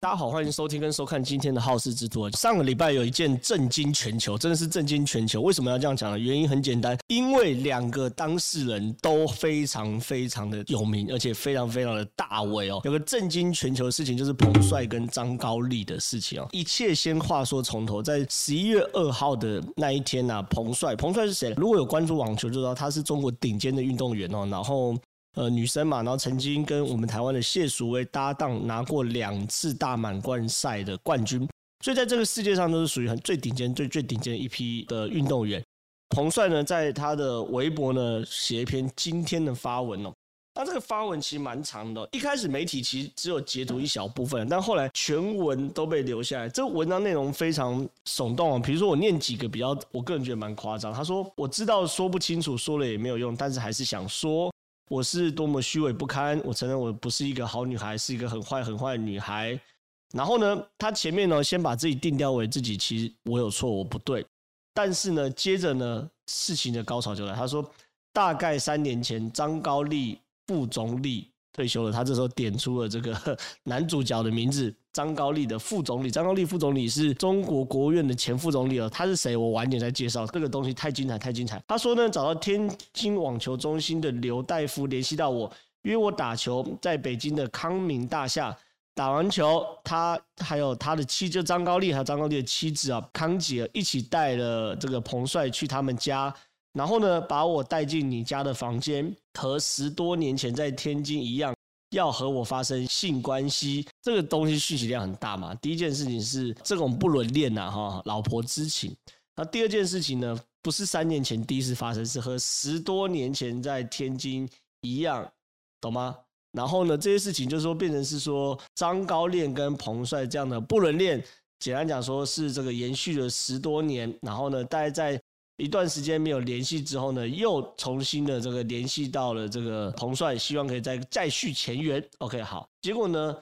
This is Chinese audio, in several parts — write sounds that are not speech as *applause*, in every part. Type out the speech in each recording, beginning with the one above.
大家好，欢迎收听跟收看今天的《好事之徒》。上个礼拜有一件震惊全球，真的是震惊全球。为什么要这样讲呢？原因很简单，因为两个当事人都非常非常的有名，而且非常非常的大位哦。有个震惊全球的事情，就是彭帅跟张高丽的事情哦。一切先话说从头，在十一月二号的那一天啊，彭帅，彭帅是谁？如果有关注网球，就知道他是中国顶尖的运动员哦。然后。呃，女生嘛，然后曾经跟我们台湾的谢淑薇搭档，拿过两次大满贯赛的冠军，所以在这个世界上都是属于很最顶尖、最最顶尖的一批的运动员。彭帅呢，在他的微博呢写一篇今天的发文哦，那这个发文其实蛮长的，一开始媒体其实只有截图一小部分，但后来全文都被留下来。这个文章内容非常耸动啊，比如说我念几个比较，我个人觉得蛮夸张。他说：“我知道说不清楚，说了也没有用，但是还是想说。”我是多么虚伪不堪！我承认我不是一个好女孩，是一个很坏很坏的女孩。然后呢，他前面呢先把自己定调为自己，其实我有错，我不对。但是呢，接着呢，事情的高潮就来。他说，大概三年前，张高丽副总理。退休了，他这时候点出了这个 *laughs* 男主角的名字张高丽的副总理。张高丽副总理是中国国务院的前副总理了。他是谁？我晚点再介绍。这个东西太精彩，太精彩。他说呢，找到天津网球中心的刘大夫联系到我，约我打球，在北京的康明大厦打完球，他还有他的妻，就张高丽，还有张高丽的妻子啊康姐一起带了这个彭帅去他们家。然后呢，把我带进你家的房间，和十多年前在天津一样，要和我发生性关系。这个东西讯息量很大嘛。第一件事情是这种不伦恋呐，哈，老婆知情。那第二件事情呢，不是三年前第一次发生，是和十多年前在天津一样，懂吗？然后呢，这些事情就是说变成是说张高恋跟彭帅这样的不伦恋，简单讲说是这个延续了十多年，然后呢，大概在。一段时间没有联系之后呢，又重新的这个联系到了这个彭帅，希望可以再再续前缘。OK，好，结果呢，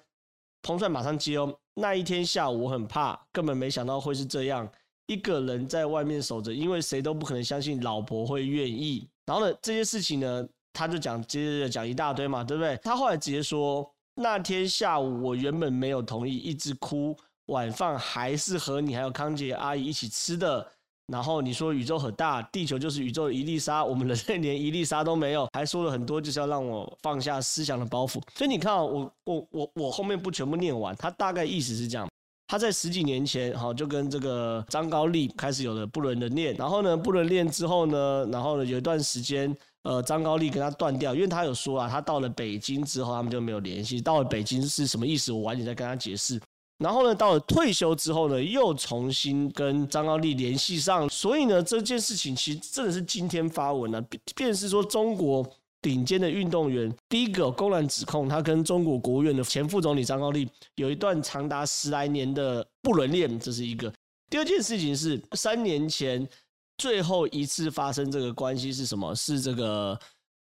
彭帅马上接哦。那一天下午我很怕，根本没想到会是这样，一个人在外面守着，因为谁都不可能相信老婆会愿意。然后呢，这些事情呢，他就讲接着讲一大堆嘛，对不对？他后来直接说，那天下午我原本没有同意，一直哭，晚饭还是和你还有康姐阿姨一起吃的。然后你说宇宙很大，地球就是宇宙的一粒沙，我们人类连一粒沙都没有，还说了很多，就是要让我放下思想的包袱。所以你看，我我我我后面不全部念完，他大概意思是这样：他在十几年前，哈，就跟这个张高丽开始有了不伦的恋，然后呢，不伦恋之后呢，然后呢，有一段时间，呃，张高丽跟他断掉，因为他有说啊，他到了北京之后，他们就没有联系。到了北京是什么意思？我晚点再跟他解释。然后呢，到了退休之后呢，又重新跟张高丽联系上，所以呢，这件事情其实真的是今天发文了，便是说中国顶尖的运动员，第一个公然指控他跟中国国务院的前副总理张高丽有一段长达十来年的不伦恋，这是一个。第二件事情是三年前最后一次发生这个关系是什么？是这个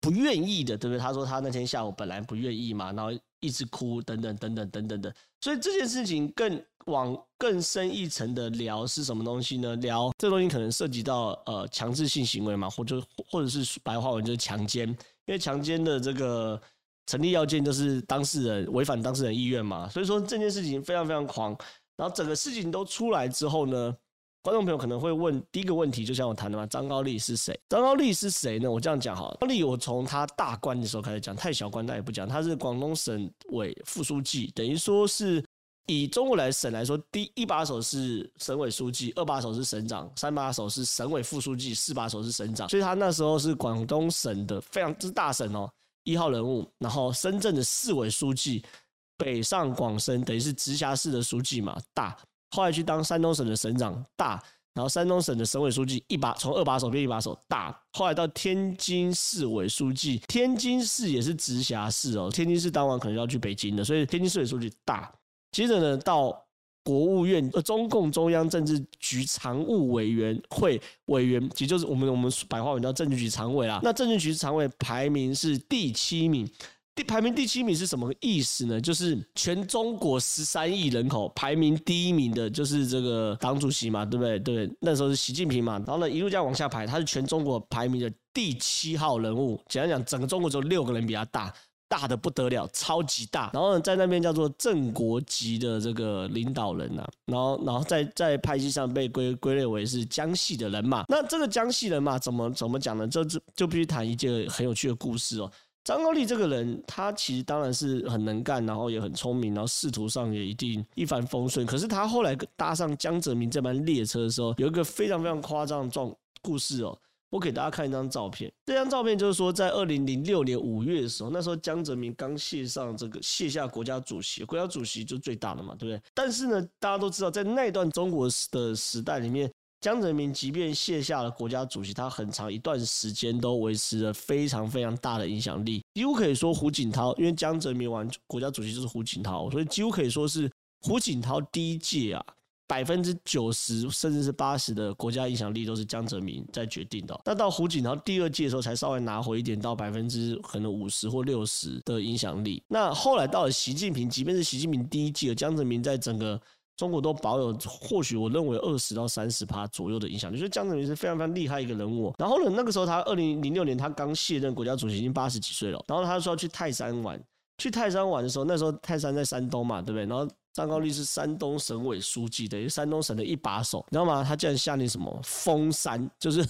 不愿意的，对不对？他说他那天下午本来不愿意嘛，然后一直哭，等等等等等等的。所以这件事情更往更深一层的聊是什么东西呢？聊这东西可能涉及到呃强制性行为嘛，或者或者是白话文就是强奸，因为强奸的这个成立要件就是当事人违反当事人意愿嘛。所以说这件事情非常非常狂。然后整个事情都出来之后呢，观众朋友可能会问第一个问题，就像我谈的嘛，张高丽是谁？张高丽是谁呢？我这样讲好了，高丽我从他大官的时候开始讲，太小官那也不讲，他是广东省委副书记，等于说是。以中国来省来说，第一把手是省委书记，二把手是省长，三把手是省委副书记，四把手是省长。所以他那时候是广东省的非常之大省哦，一号人物。然后深圳的市委书记，北上广深等于是直辖市的书记嘛，大。后来去当山东省的省长，大。然后山东省的省委书记一把从二把手变一把手，大。后来到天津市委书记，天津市也是直辖市哦，天津市当晚可能要去北京的，所以天津市委书记大。接着呢，到国务院，呃，中共中央政治局常务委员会委员，其实就是我们我们白话文叫政治局常委啦。那政治局常委排名是第七名，第排名第七名是什么意思呢？就是全中国十三亿人口排名第一名的，就是这个党主席嘛，对不对？对，那时候是习近平嘛。然后呢，一路这样往下排，他是全中国排名的第七号人物。简单讲，整个中国只有六个人比他大。大的不得了，超级大。然后呢，在那边叫做正国级的这个领导人呐、啊，然后然后在在派系上被归归类为是江系的人马。那这个江系人嘛怎么怎么讲呢？就就就必须谈一件很有趣的故事哦。张高丽这个人，他其实当然是很能干，然后也很聪明，然后仕途上也一定一帆风顺。可是他后来搭上江泽民这班列车的时候，有一个非常非常夸张的状故事哦。我给大家看一张照片，这张照片就是说，在二零零六年五月的时候，那时候江泽民刚卸上这个卸下国家主席，国家主席就最大的嘛，对不对？但是呢，大家都知道，在那段中国的时代里面。江泽民即便卸下了国家主席，他很长一段时间都维持了非常非常大的影响力，几乎可以说胡锦涛，因为江泽民完国家主席就是胡锦涛，所以几乎可以说是胡锦涛第一届啊，百分之九十甚至是八十的国家影响力都是江泽民在决定的。那到胡锦涛第二届的时候，才稍微拿回一点，到百分之可能五十或六十的影响力。那后来到了习近平，即便是习近平第一届，江泽民在整个。中国都保有或许我认为二十到三十趴左右的影响力，所以江泽民是非常非常厉害一个人物。然后呢，那个时候他二零零六年他刚卸任国家主席，已经八十几岁了。然后他说要去泰山玩，去泰山玩的时候，那时候泰山在山东嘛，对不对？然后。张高丽是山东省委书记，等于山东省的一把手，你知道吗？他竟然下令什么封山，就是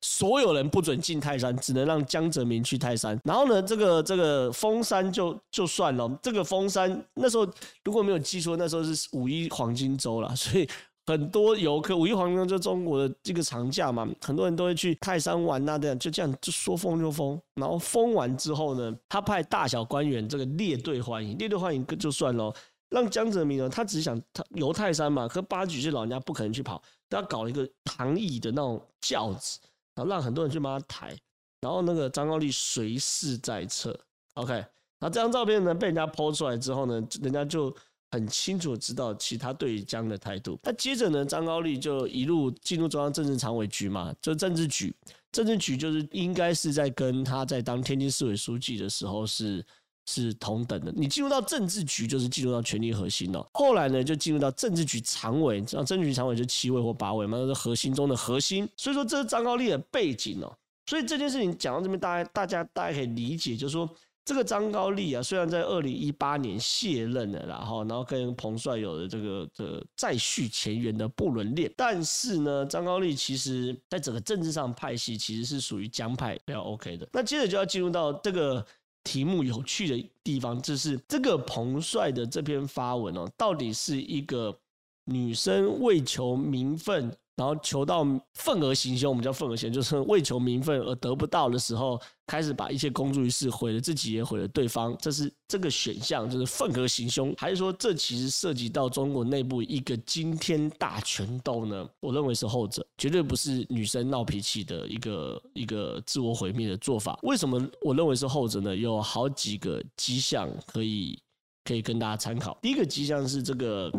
所有人不准进泰山，只能让江泽民去泰山。然后呢，这个这个封山就就算了，这个封山那时候如果没有记错，那时候是五一黄金周了，所以很多游客五一黄金周就中国的这个长假嘛，很多人都会去泰山玩呐，这样就这样就说封就封。然后封完之后呢，他派大小官员这个列队欢迎，列队欢迎就算了。让江泽民呢，他只是想他游泰山嘛，可八十老人家不可能去跑，他搞了一个躺椅的那种轿子，然后让很多人去帮他抬，然后那个张高丽随侍在侧，OK，那这张照片呢被人家 po 出来之后呢，人家就很清楚知道其他对江的态度。那接着呢，张高丽就一路进入中央政治常委局嘛，就政治局，政治局就是应该是在跟他在当天津市委书记的时候是。是同等的，你进入到政治局就是进入到权力核心了。后来呢，就进入到政治局常委，然后政治局常委就七位或八位嘛，那是核心中的核心。所以说，这是张高丽的背景哦。所以这件事情讲到这边，大家大家大家可以理解，就是说这个张高丽啊，虽然在二零一八年卸任了，然后然后跟彭帅有了这个的再续前缘的不伦恋，但是呢，张高丽其实在整个政治上派系其实是属于江派比较 OK 的。那接着就要进入到这个。题目有趣的地方就是这个彭帅的这篇发文哦，到底是一个女生为求名分。然后求到愤而行凶，我们叫愤而行，就是为求名分而得不到的时候，开始把一切公诸于世，毁了自己也毁了对方。这是这个选项，就是愤而行凶，还是说这其实涉及到中国内部一个惊天大权斗呢？我认为是后者，绝对不是女生闹脾气的一个一个自我毁灭的做法。为什么我认为是后者呢？有好几个迹象可以可以跟大家参考。第一个迹象是这个。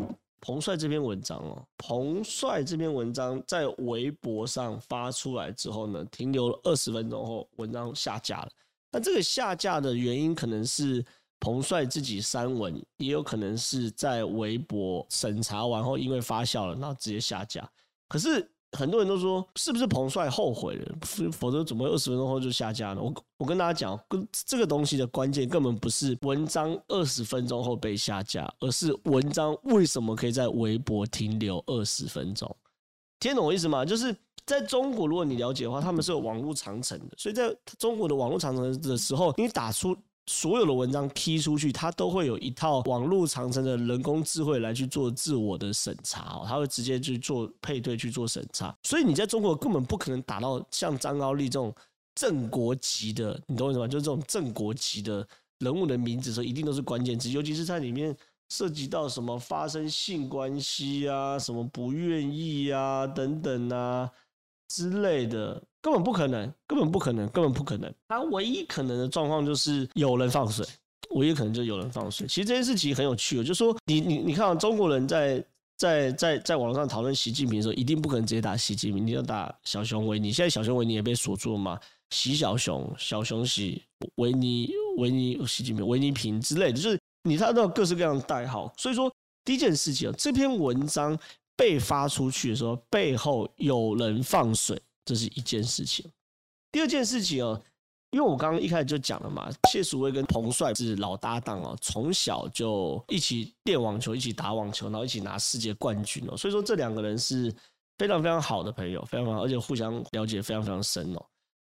彭帅这篇文章哦，彭帅这篇文章在微博上发出来之后呢，停留了二十分钟后，文章下架了。那这个下架的原因可能是彭帅自己删文，也有可能是在微博审查完后因为发酵了，那直接下架。可是。很多人都说，是不是彭帅后悔了？否则怎么二十分钟后就下架呢？我我跟大家讲，跟这个东西的关键根本不是文章二十分钟后被下架，而是文章为什么可以在微博停留二十分钟？听懂我意思吗？就是在中国，如果你了解的话，他们是有网络长城的，所以在中国的网络长城的时候，你打出。所有的文章踢出去，它都会有一套网络长城的人工智慧来去做自我的审查哦，它会直接去做配对去做审查，所以你在中国根本不可能打到像张高丽这种正国级的，你懂我意思吗？就是这种正国级的人物的名字，时候一定都是关键词，尤其是在里面涉及到什么发生性关系啊，什么不愿意啊等等啊之类的。根本不可能，根本不可能，根本不可能。他唯一可能的状况就是有人放水，唯一可能就是有人放水。其实这件事情很有趣，就说你你你看啊，中国人在在在在网络上讨论习近平的时候，一定不可能直接打习近平，你要打小熊维尼。现在小熊维尼也被锁住了嘛？习小熊、小熊习、维尼、维尼、习近平、维尼平之类的，就是你看到各式各样的代号。所以说，第一件事情啊，这篇文章被发出去的时候，背后有人放水。这是一件事情。第二件事情哦，因为我刚刚一开始就讲了嘛，谢淑薇跟彭帅是老搭档哦，从小就一起练网球，一起打网球，然后一起拿世界冠军哦，所以说这两个人是非常非常好的朋友，非常好，而且互相了解非常非常深哦。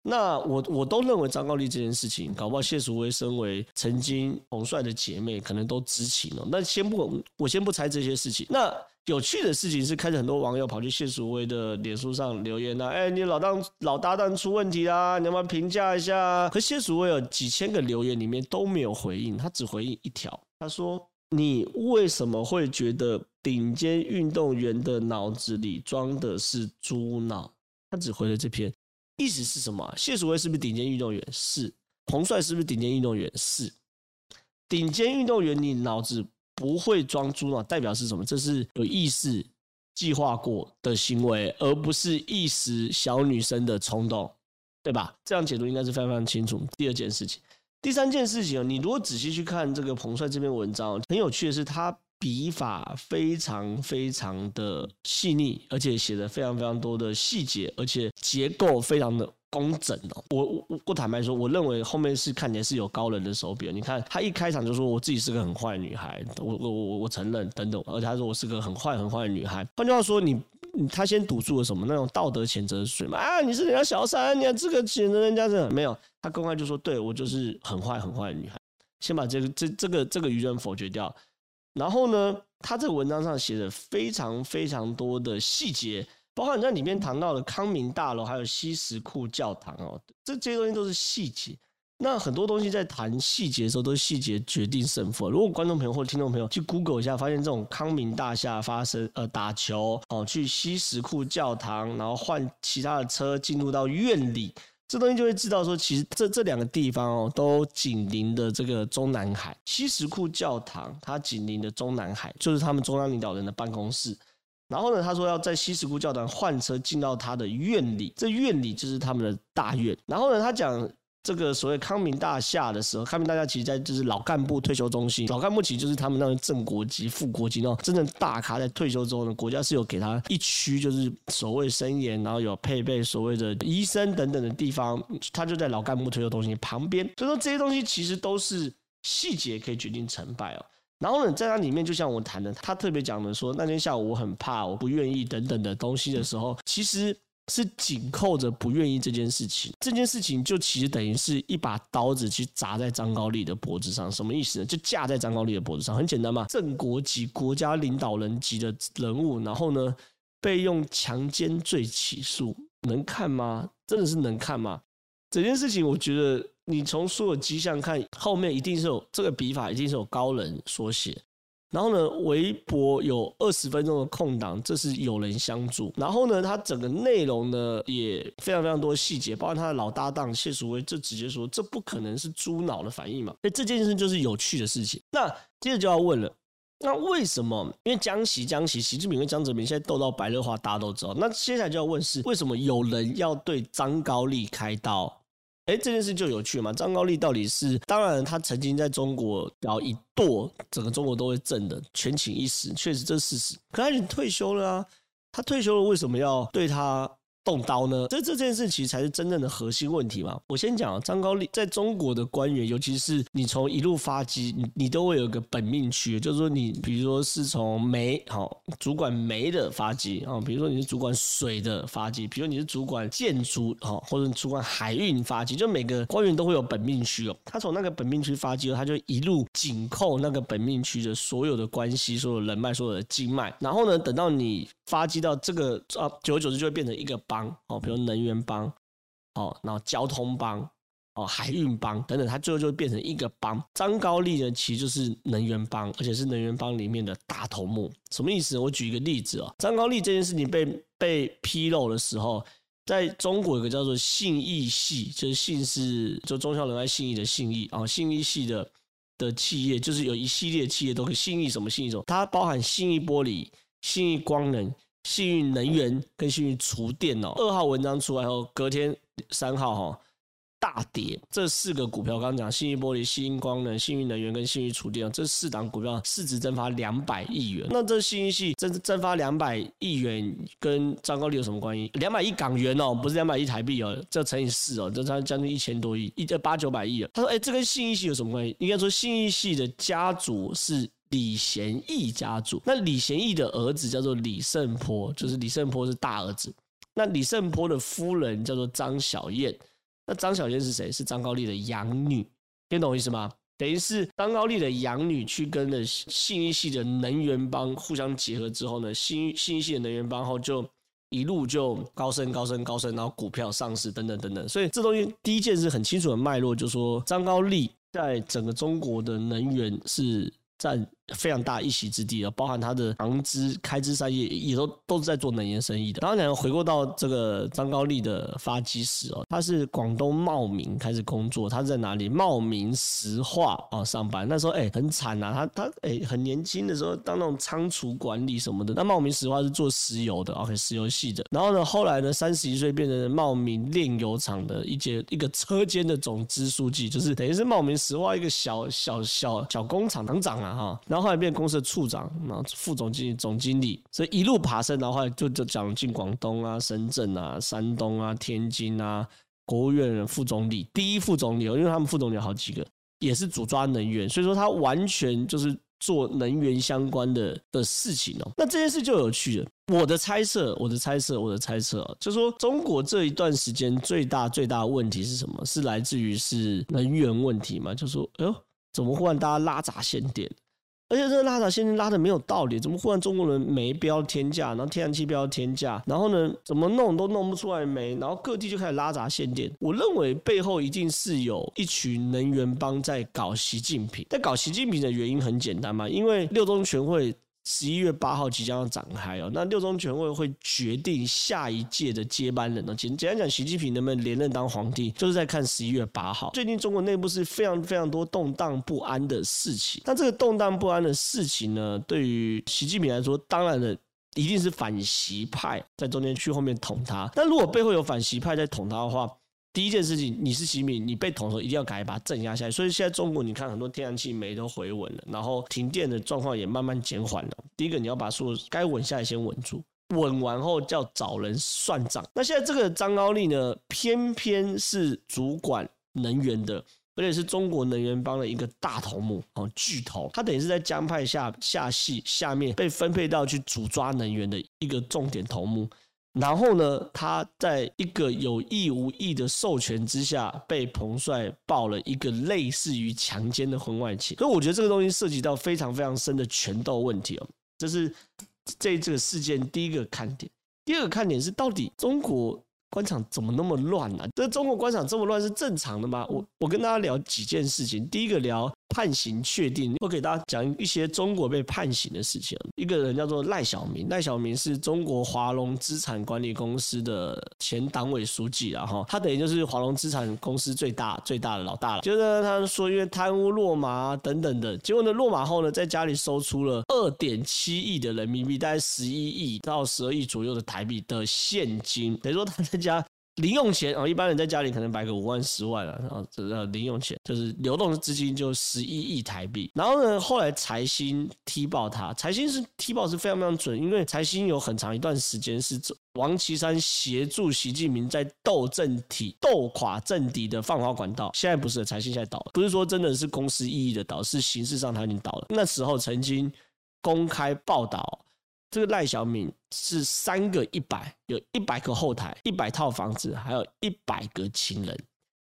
那我我都认为张高丽这件事情，搞不好谢淑薇身为曾经彭帅的姐妹，可能都知情哦。那先不，我先不猜这些事情。那有趣的事情是，开始很多网友跑去谢淑薇的脸书上留言呐，哎，你老当老搭档出问题啦，你要不要评价一下？可谢淑薇有几千个留言里面都没有回应，他只回应一条，他说：“你为什么会觉得顶尖运动员的脑子里装的是猪脑？”他只回了这篇。意思是什么？谢淑薇是不是顶尖运动员？是。彭帅是不是顶尖运动员？是。顶尖运动员，你脑子不会装猪脑，代表是什么？这是有意识计划过的行为，而不是一时小女生的冲动，对吧？这样解读应该是非常非常清楚。第二件事情，第三件事情，你如果仔细去看这个彭帅这篇文章，很有趣的是他。笔法非常非常的细腻，而且写的非常非常多的细节，而且结构非常的工整哦。我我我坦白说，我认为后面是看起来是有高人的手笔。你看他一开场就说我自己是个很坏女孩，我我我我承认等等，而且他说我是个很坏很坏的女孩。换句话说，你他先堵住了什么那种道德谴责水嘛？啊，你是人家小三，你看这个谴责人家是没有，他公开就说对我就是很坏很坏的女孩，先把这个这这个这个舆论否决掉。然后呢，他这个文章上写的非常非常多的细节，包括你在里面谈到的康明大楼，还有西什库教堂哦，这这些东西都是细节。那很多东西在谈细节的时候，都是细节决定胜负。如果观众朋友或者听众朋友去 Google 一下，发现这种康明大厦发生呃打球哦，去西什库教堂，然后换其他的车进入到院里。这东西就会知道说，其实这这两个地方哦，都紧邻的这个中南海。西什库教堂，它紧邻的中南海，就是他们中央领导人的办公室。然后呢，他说要在西什库教堂换车进到他的院里，这院里就是他们的大院。然后呢，他讲。这个所谓康明大厦的时候，康明大厦其实在就是老干部退休中心，老干部其实就是他们那种正国级、副国级那种真正大咖，在退休之后呢，国家是有给他一区，就是所谓森严，然后有配备所谓的医生等等的地方，他就在老干部退休中心旁边。所以说这些东西其实都是细节可以决定成败哦。然后呢，在它里面，就像我谈的，他特别讲的说，那天下午我很怕，我不愿意等等的东西的时候，其实。是紧扣着不愿意这件事情，这件事情就其实等于是一把刀子去砸在张高丽的脖子上，什么意思呢？就架在张高丽的脖子上，很简单嘛，正国级国家领导人级的人物，然后呢被用强奸罪起诉，能看吗？真的是能看吗？整件事情，我觉得你从所有迹象看，后面一定是有这个笔法，一定是有高人所写。然后呢，微博有二十分钟的空档，这是有人相助。然后呢，它整个内容呢也非常非常多细节，包括他的老搭档谢淑薇，就直接说这不可能是猪脑的反应嘛。所以这件事就是有趣的事情。那接着就要问了，那为什么？因为江习、江习、习近平跟江泽民现在斗到白热化，大家都知道。那接下来就要问是，为什么有人要对张高丽开刀？哎，这件事就有趣嘛。张高丽到底是，当然他曾经在中国搞一跺，整个中国都会震的，权倾一时，确实这是事实。可他已经退休了啊，他退休了，为什么要对他？动刀呢？这这件事其实才是真正的核心问题嘛。我先讲张高丽在中国的官员，尤其是你从一路发迹，你你都会有个本命区，就是说你比如说是从煤好主管煤的发迹啊，比如说你是主管水的发迹，比如你是主管建筑好，或者你主管海运发迹，就每个官员都会有本命区哦。他从那个本命区发迹，他就一路紧扣那个本命区的所有的关系、所有人脉、所有的经脉，然后呢，等到你发迹到这个啊，久而久之就会变成一个帮哦，比如能源帮哦，然后交通帮哦，海运帮等等，它最后就会变成一个帮。张高丽呢，其实就是能源帮，而且是能源帮里面的大头目。什么意思？我举一个例子哦，张高丽这件事情被被披露的时候，在中国有个叫做信义系，就是信是就忠孝仁爱信义的信义啊，信义系的的企业，就是有一系列企业都可以信义什么信义什么，它包含信义玻璃、信义光能。幸运能源跟幸运厨电哦，二号文章出来后，隔天三号哈，大跌。这四个股票，刚刚讲幸运玻璃、信义光能、幸运能源跟幸运厨电哦，这四档股票市值蒸发两百亿元。那这幸运系蒸蒸发两百亿元，跟张高丽有什么关系？两百亿港元哦，不是两百亿台币哦，这乘以四哦，这差将近一千多亿，一这八九百亿啊。他说：“哎，这跟幸运系有什么关系？应该说幸运系的家族是。”李贤义家族，那李贤义的儿子叫做李胜坡，就是李胜坡是大儿子。那李胜坡的夫人叫做张小燕，那张小燕是谁？是张高丽的养女，听懂我意思吗？等于是张高丽的养女去跟了信义系的能源帮互相结合之后呢，信信义系的能源帮后就一路就高升高升高升，然后股票上市等等等等。所以这东西第一件是很清楚的脉络，就是说张高丽在整个中国的能源是占。非常大一席之地了，包含他的长支开枝散叶也都都是在做能源生意的。当然，回过到这个张高丽的发迹史哦，他是广东茂名开始工作，他在哪里？茂名石化啊上班。那时候哎很惨呐，他他哎很年轻的时候当那种仓储管理什么的。那茂名石化是做石油的，OK 石油系的。然后呢，后来呢三十一岁变成茂名炼油厂的一节一个车间的总支书记，就是等于是茂名石化一个小小小小工厂厂长啊哈。然后后来变公司的处长，然后副总经理、总经理，所以一路爬升，然后后来就就讲进广东啊、深圳啊、山东啊、天津啊，国务院的副总理，第一副总理，因为他们副总理有好几个，也是主抓能源，所以说他完全就是做能源相关的的事情哦。那这件事就有趣了。我的猜测，我的猜测，我的猜测啊，就说中国这一段时间最大最大的问题是什么？是来自于是能源问题嘛？就说，哎呦，怎么忽然大家拉闸限电？而且这个拉闸限电拉的没有道理，怎么忽然中国人煤标天价，然后天然气标天价，然后呢，怎么弄都弄不出来煤，然后各地就开始拉闸限电。我认为背后一定是有一群能源帮在搞习近平，在搞习近平的原因很简单嘛，因为六中全会。十一月八号即将要展开哦，那六中全会会决定下一届的接班人呢。简简单讲，习近平能不能连任当皇帝，就是在看十一月八号。最近中国内部是非常非常多动荡不安的事情，那这个动荡不安的事情呢，对于习近平来说，当然了，一定是反习派在中间去后面捅他。但如果背后有反习派在捅他的话，第一件事情，你是习近平，你被捅的时候一定要赶紧把它镇压下来。所以现在中国，你看很多天然气煤都回稳了，然后停电的状况也慢慢减缓了。第一个，你要把所有该稳下来先稳住，稳完后叫找人算账。那现在这个张高丽呢，偏偏是主管能源的，而且是中国能源帮的一个大头目哦，巨头。他等于是在江派下下系下面被分配到去主抓能源的一个重点头目。然后呢，他在一个有意无意的授权之下，被彭帅爆了一个类似于强奸的婚外情。所以我觉得这个东西涉及到非常非常深的权斗问题哦。这是这这个事件第一个看点。第二个看点是，到底中国官场怎么那么乱呢？这中国官场这么乱是正常的吗？我我跟大家聊几件事情。第一个聊。判刑确定，我给大家讲一些中国被判刑的事情。一个人叫做赖小民，赖小民是中国华龙资产管理公司的前党委书记，然后他等于就是华龙资产公司最大最大的老大了。就是他说因为贪污落马等等的，结果呢落马后呢，在家里搜出了二点七亿的人民币，大概十一亿到十二亿左右的台币的现金，等于说他在家。零用钱啊，一般人在家里可能摆个五万、十万啊，然后这零用钱，就是流动资金就十一亿台币。然后呢，后来财新踢爆他，财新是踢爆是非常非常准，因为财新有很长一段时间是王岐山协助习近平在斗政体、斗垮政敌的放话管道。现在不是，财新现在倒了，不是说真的是公司意义的倒，是形式上他已经倒了。那时候曾经公开报道。这个赖小敏是三个一百，有一百个后台，一百套房子，还有一百个情人，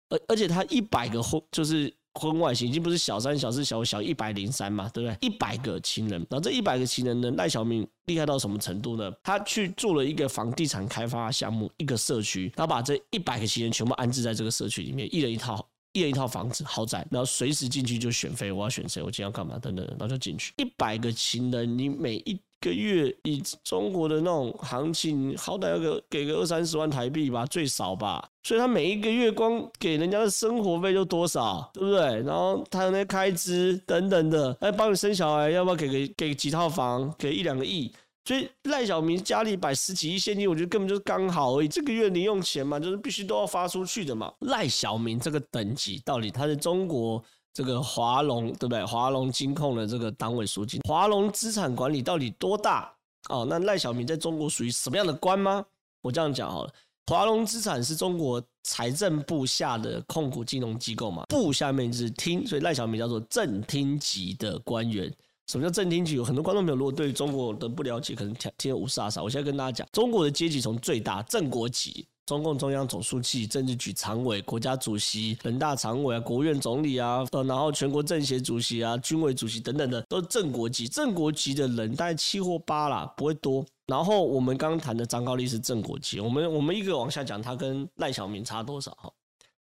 而而且他一百个婚就是婚外情，已经不是小三、小四、小五、小一百零三嘛，对不对？一百个情人，然后这一百个情人呢，赖小敏厉害到什么程度呢？他去做了一个房地产开发项目，一个社区，他把这一百个情人全部安置在这个社区里面，一人一套，一人一套房子，豪宅，然后随时进去就选妃，我要选谁，我今天要干嘛，等等，然后就进去。一百个情人，你每一。个月以中国的那种行情，好歹要个给个二三十万台币吧，最少吧。所以他每一个月光给人家的生活费就多少，对不对？然后他的那些开支等等的，哎，帮你生小孩要不要给个给几套房，给一两个亿？所以赖小明家里摆十几亿现金，我觉得根本就是刚好而已。这个月零用钱嘛，就是必须都要发出去的嘛。赖小明这个等级，到底他是中国这个华龙对不对？华龙金控的这个党委书记，华龙资产管理到底多大？哦，那赖小明在中国属于什么样的官吗？我这样讲好了，华龙资产是中国财政部下的控股金融机构嘛，部下面就是厅，所以赖小明叫做正厅级的官员。什么叫正厅级？有很多观众朋友如果对中国的不了解，可能听听得雾煞煞。我现在跟大家讲，中国的阶级从最大正国级，中共中央总书记、政治局常委、国家主席、人大常委啊、国务院总理啊，呃，然后全国政协主席啊、军委主席等等的，都是正国级。正国级的人大概七或八啦，不会多。然后我们刚刚谈的张高丽是正国级，我们我们一个往下讲，他跟赖小民差多少？哈，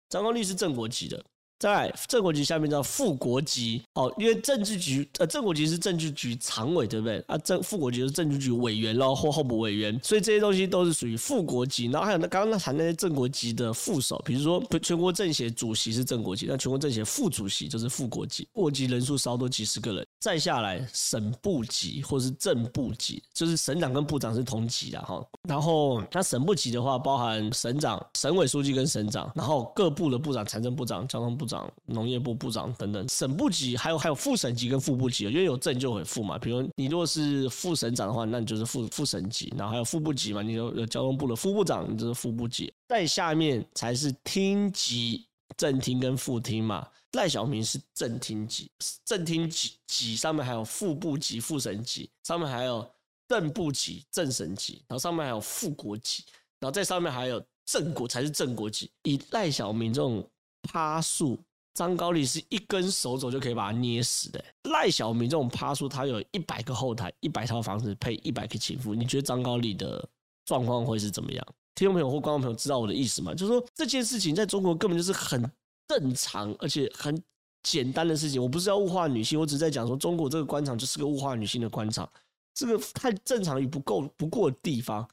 张高丽是正国级的。在正国级下面叫副国级哦，因为政治局呃正国级是政治局常委对不对？啊正副国级是政治局委员咯，或候补委员，所以这些东西都是属于副国级。然后还有那刚刚那谈那些正国级的副手，比如说全国政协主席是正国级，那全国政协副主席就是副国级，国级人数稍多几十个人。再下来省部级或是正部级，就是省长跟部长是同级的哈。然后那省部级的话，包含省长、省委书记跟省长，然后各部的部长、财政部长、交通部部长、农业部部长等等。省部级还有还有副省级跟副部级，因为有正就会副嘛。比如你如果是副省长的话，那你就是副副省级。然后还有副部级嘛，你有有交通部的副部长，你就是副部级。再下面才是厅级，正厅跟副厅嘛。赖小民是正厅级，正厅级级上面还有副部级、副省级，上面还有正部级、正省级，然后上面还有副国级，然后在上面还有正国才是正国级。以赖小民这种趴树，张高丽是一根手指就可以把他捏死的。赖小民这种趴树，他有一百个后台，一百套房子配一百个情妇，你觉得张高丽的状况会是怎么样？听众朋友或观众朋友知道我的意思吗？就是说这件事情在中国根本就是很。正常而且很简单的事情，我不是要物化女性，我只是在讲说中国这个官场就是个物化女性的官场，这个太正常与不够不过的地方，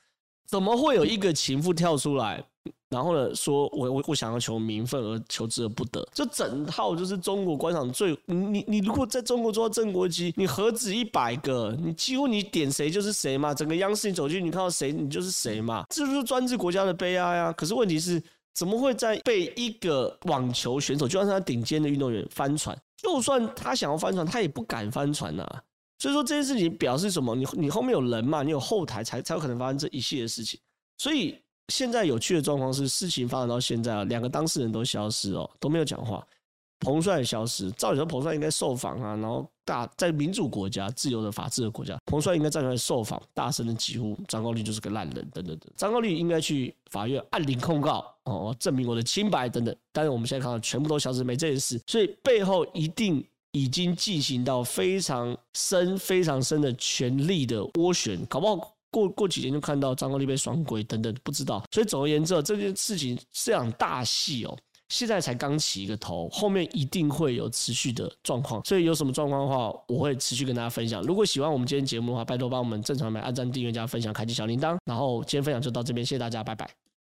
怎么会有一个情妇跳出来，然后呢说我我我想要求名分而求之而不得，这整套就是中国官场最你你你如果在中国做到正国级，你何止一百个，你几乎你点谁就是谁嘛，整个央视你走进去你看到谁你就是谁嘛，这就是专制国家的悲哀啊！可是问题是。怎么会在被一个网球选手，就算他顶尖的运动员翻船，就算他想要翻船，他也不敢翻船呐。所以说这件事情表示什么？你你后面有人嘛？你有后台才才有可能发生这一系列事情。所以现在有趣的状况是，事情发展到现在啊，两个当事人都消失哦，都没有讲话。彭帅也消失，照理说彭帅应该受访啊，然后大在民主国家、自由的法治的国家，彭帅应该站出来受访，大声的疾呼张高丽就是个烂人等等等。张高丽应该去法院按铃控告哦，证明我的清白等等。但是我们现在看到全部都消失，没这件事，所以背后一定已经进行到非常深、非常深的权力的涡旋，搞不好过过几天就看到张国立被双规等等，不知道。所以总而言之，这件事情是场大戏哦。现在才刚起一个头，后面一定会有持续的状况，所以有什么状况的话，我会持续跟大家分享。如果喜欢我们今天节目的话，拜托帮我们正常买按赞、订阅、加分享、开启小铃铛。然后今天分享就到这边，谢谢大家，拜拜。